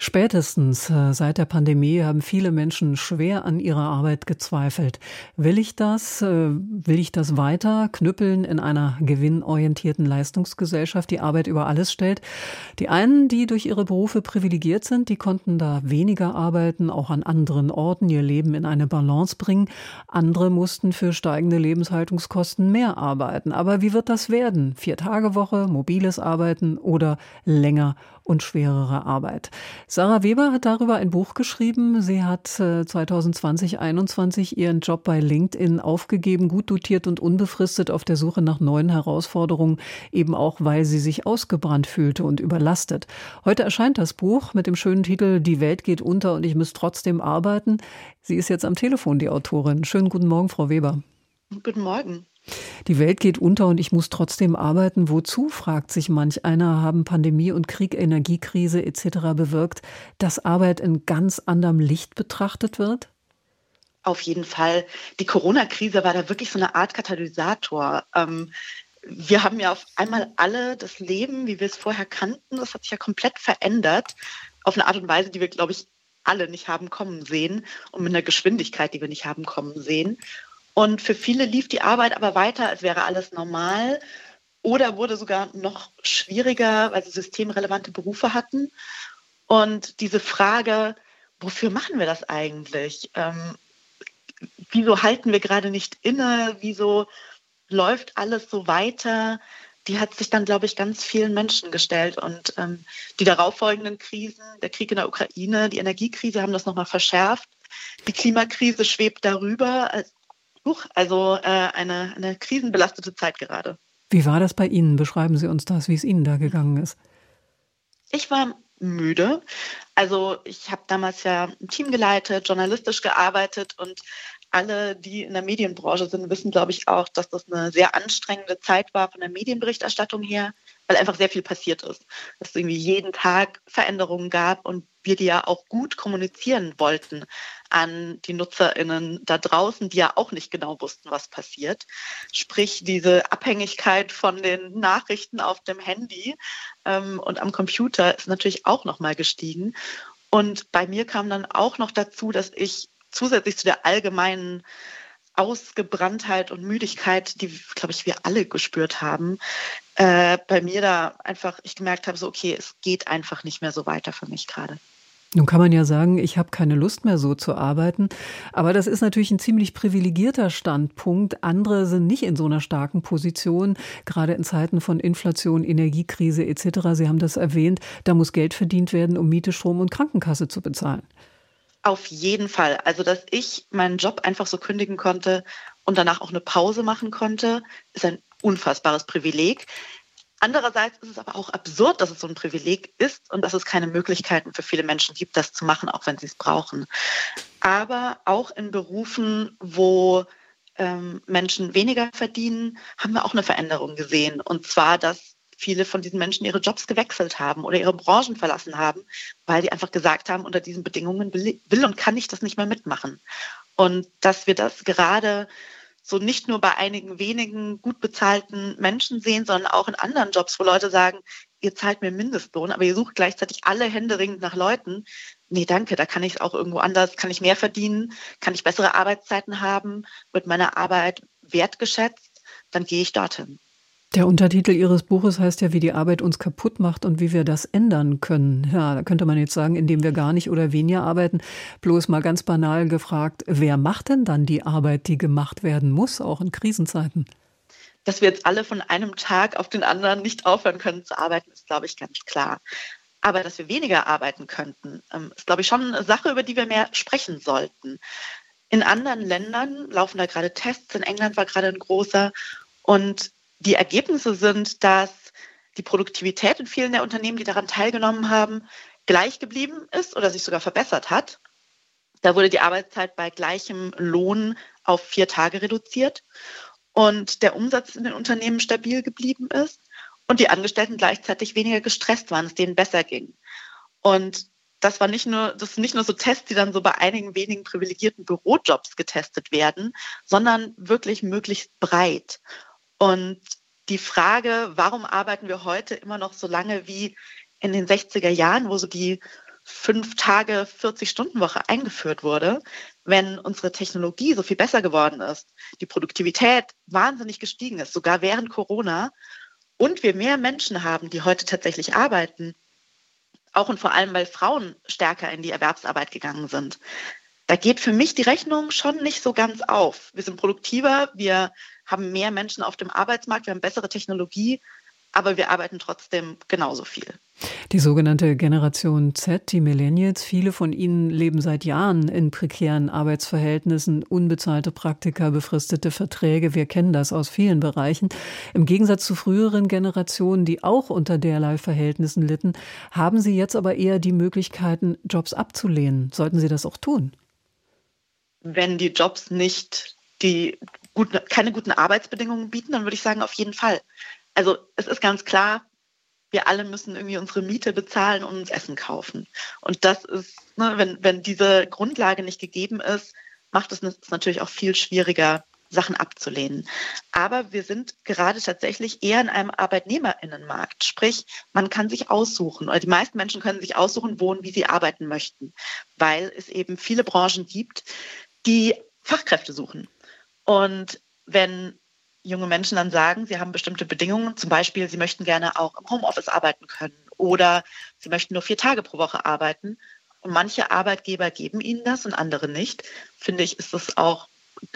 Spätestens äh, seit der Pandemie haben viele Menschen schwer an ihrer Arbeit gezweifelt. Will ich das? Äh, will ich das weiter knüppeln in einer gewinnorientierten Leistungsgesellschaft, die Arbeit über alles stellt? Die einen, die durch ihre Berufe privilegiert sind, die konnten da weniger arbeiten, auch an anderen Orten ihr Leben in eine Balance bringen. Andere mussten für steigende Lebenshaltungskosten mehr arbeiten. Aber wie wird das werden? Vier Tage Woche, mobiles Arbeiten oder länger und schwerere Arbeit. Sarah Weber hat darüber ein Buch geschrieben. Sie hat 2020, äh, 2021 ihren Job bei LinkedIn aufgegeben, gut dotiert und unbefristet auf der Suche nach neuen Herausforderungen, eben auch weil sie sich ausgebrannt fühlte und überlastet. Heute erscheint das Buch mit dem schönen Titel Die Welt geht unter und ich muss trotzdem arbeiten. Sie ist jetzt am Telefon, die Autorin. Schönen guten Morgen, Frau Weber. Guten Morgen. Die Welt geht unter und ich muss trotzdem arbeiten. Wozu, fragt sich manch einer, haben Pandemie und Krieg, Energiekrise etc. bewirkt, dass Arbeit in ganz anderem Licht betrachtet wird? Auf jeden Fall. Die Corona-Krise war da wirklich so eine Art Katalysator. Ähm, wir haben ja auf einmal alle das Leben, wie wir es vorher kannten, das hat sich ja komplett verändert, auf eine Art und Weise, die wir, glaube ich, alle nicht haben kommen sehen und mit einer Geschwindigkeit, die wir nicht haben kommen sehen. Und für viele lief die Arbeit aber weiter, als wäre alles normal oder wurde sogar noch schwieriger, weil sie systemrelevante Berufe hatten. Und diese Frage, wofür machen wir das eigentlich? Ähm, wieso halten wir gerade nicht inne? Wieso läuft alles so weiter? Die hat sich dann, glaube ich, ganz vielen Menschen gestellt. Und ähm, die darauffolgenden Krisen, der Krieg in der Ukraine, die Energiekrise haben das nochmal verschärft. Die Klimakrise schwebt darüber als Huch, also äh, eine, eine krisenbelastete Zeit gerade. Wie war das bei Ihnen? Beschreiben Sie uns das, wie es Ihnen da gegangen ist. Ich war müde. Also ich habe damals ja ein Team geleitet, journalistisch gearbeitet und alle, die in der Medienbranche sind, wissen, glaube ich, auch, dass das eine sehr anstrengende Zeit war von der Medienberichterstattung her, weil einfach sehr viel passiert ist. Dass es irgendwie jeden Tag Veränderungen gab und wir die ja auch gut kommunizieren wollten an die NutzerInnen da draußen, die ja auch nicht genau wussten, was passiert. Sprich, diese Abhängigkeit von den Nachrichten auf dem Handy ähm, und am Computer ist natürlich auch nochmal gestiegen. Und bei mir kam dann auch noch dazu, dass ich zusätzlich zu der allgemeinen Ausgebranntheit und Müdigkeit, die, glaube ich, wir alle gespürt haben, äh, bei mir da einfach, ich gemerkt habe, so, okay, es geht einfach nicht mehr so weiter für mich gerade. Nun kann man ja sagen, ich habe keine Lust mehr so zu arbeiten, aber das ist natürlich ein ziemlich privilegierter Standpunkt. Andere sind nicht in so einer starken Position, gerade in Zeiten von Inflation, Energiekrise etc. Sie haben das erwähnt, da muss Geld verdient werden, um Miete, Strom und Krankenkasse zu bezahlen. Auf jeden Fall. Also, dass ich meinen Job einfach so kündigen konnte und danach auch eine Pause machen konnte, ist ein unfassbares Privileg. Andererseits ist es aber auch absurd, dass es so ein Privileg ist und dass es keine Möglichkeiten für viele Menschen gibt, das zu machen, auch wenn sie es brauchen. Aber auch in Berufen, wo ähm, Menschen weniger verdienen, haben wir auch eine Veränderung gesehen. Und zwar, dass viele von diesen Menschen ihre Jobs gewechselt haben oder ihre Branchen verlassen haben, weil sie einfach gesagt haben, unter diesen Bedingungen will, will und kann ich das nicht mehr mitmachen. Und dass wir das gerade so nicht nur bei einigen wenigen gut bezahlten Menschen sehen, sondern auch in anderen Jobs, wo Leute sagen, ihr zahlt mir Mindestlohn, aber ihr sucht gleichzeitig alle händeringend nach Leuten. Nee, danke, da kann ich es auch irgendwo anders, kann ich mehr verdienen, kann ich bessere Arbeitszeiten haben, wird meine Arbeit wertgeschätzt, dann gehe ich dorthin. Der Untertitel Ihres Buches heißt ja, wie die Arbeit uns kaputt macht und wie wir das ändern können. Ja, da könnte man jetzt sagen, indem wir gar nicht oder weniger arbeiten. Bloß mal ganz banal gefragt, wer macht denn dann die Arbeit, die gemacht werden muss, auch in Krisenzeiten? Dass wir jetzt alle von einem Tag auf den anderen nicht aufhören können zu arbeiten, ist, glaube ich, ganz klar. Aber dass wir weniger arbeiten könnten, ähm, ist, glaube ich, schon eine Sache, über die wir mehr sprechen sollten. In anderen Ländern laufen da gerade Tests. In England war gerade ein großer. Und die Ergebnisse sind, dass die Produktivität in vielen der Unternehmen, die daran teilgenommen haben, gleich geblieben ist oder sich sogar verbessert hat. Da wurde die Arbeitszeit bei gleichem Lohn auf vier Tage reduziert und der Umsatz in den Unternehmen stabil geblieben ist und die Angestellten gleichzeitig weniger gestresst waren, es denen besser ging. Und das war nicht nur, das sind nicht nur so Tests, die dann so bei einigen wenigen privilegierten Bürojobs getestet werden, sondern wirklich möglichst breit. Und die Frage, warum arbeiten wir heute immer noch so lange wie in den 60er Jahren, wo so die fünf Tage 40-Stunden-Woche eingeführt wurde, wenn unsere Technologie so viel besser geworden ist, die Produktivität wahnsinnig gestiegen ist, sogar während Corona, und wir mehr Menschen haben, die heute tatsächlich arbeiten, auch und vor allem, weil Frauen stärker in die Erwerbsarbeit gegangen sind. Da geht für mich die Rechnung schon nicht so ganz auf. Wir sind produktiver, wir haben mehr Menschen auf dem Arbeitsmarkt, wir haben bessere Technologie, aber wir arbeiten trotzdem genauso viel. Die sogenannte Generation Z, die Millennials, viele von ihnen leben seit Jahren in prekären Arbeitsverhältnissen, unbezahlte Praktika, befristete Verträge. Wir kennen das aus vielen Bereichen. Im Gegensatz zu früheren Generationen, die auch unter derlei Verhältnissen litten, haben sie jetzt aber eher die Möglichkeiten, Jobs abzulehnen. Sollten sie das auch tun? Wenn die Jobs nicht die guten, keine guten Arbeitsbedingungen bieten, dann würde ich sagen, auf jeden Fall. Also es ist ganz klar, wir alle müssen irgendwie unsere Miete bezahlen und uns Essen kaufen. Und das ist, ne, wenn, wenn diese Grundlage nicht gegeben ist, macht es natürlich auch viel schwieriger, Sachen abzulehnen. Aber wir sind gerade tatsächlich eher in einem Arbeitnehmerinnenmarkt. Sprich, man kann sich aussuchen, oder die meisten Menschen können sich aussuchen, wo wie sie arbeiten möchten, weil es eben viele Branchen gibt, die Fachkräfte suchen. Und wenn junge Menschen dann sagen, sie haben bestimmte Bedingungen, zum Beispiel, sie möchten gerne auch im Homeoffice arbeiten können oder sie möchten nur vier Tage pro Woche arbeiten und manche Arbeitgeber geben ihnen das und andere nicht, finde ich, ist es auch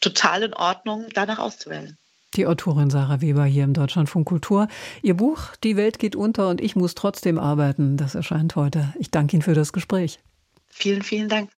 total in Ordnung, danach auszuwählen. Die Autorin Sarah Weber hier im Deutschlandfunk Kultur. Ihr Buch Die Welt geht unter und ich muss trotzdem arbeiten, das erscheint heute. Ich danke Ihnen für das Gespräch. Vielen, vielen Dank.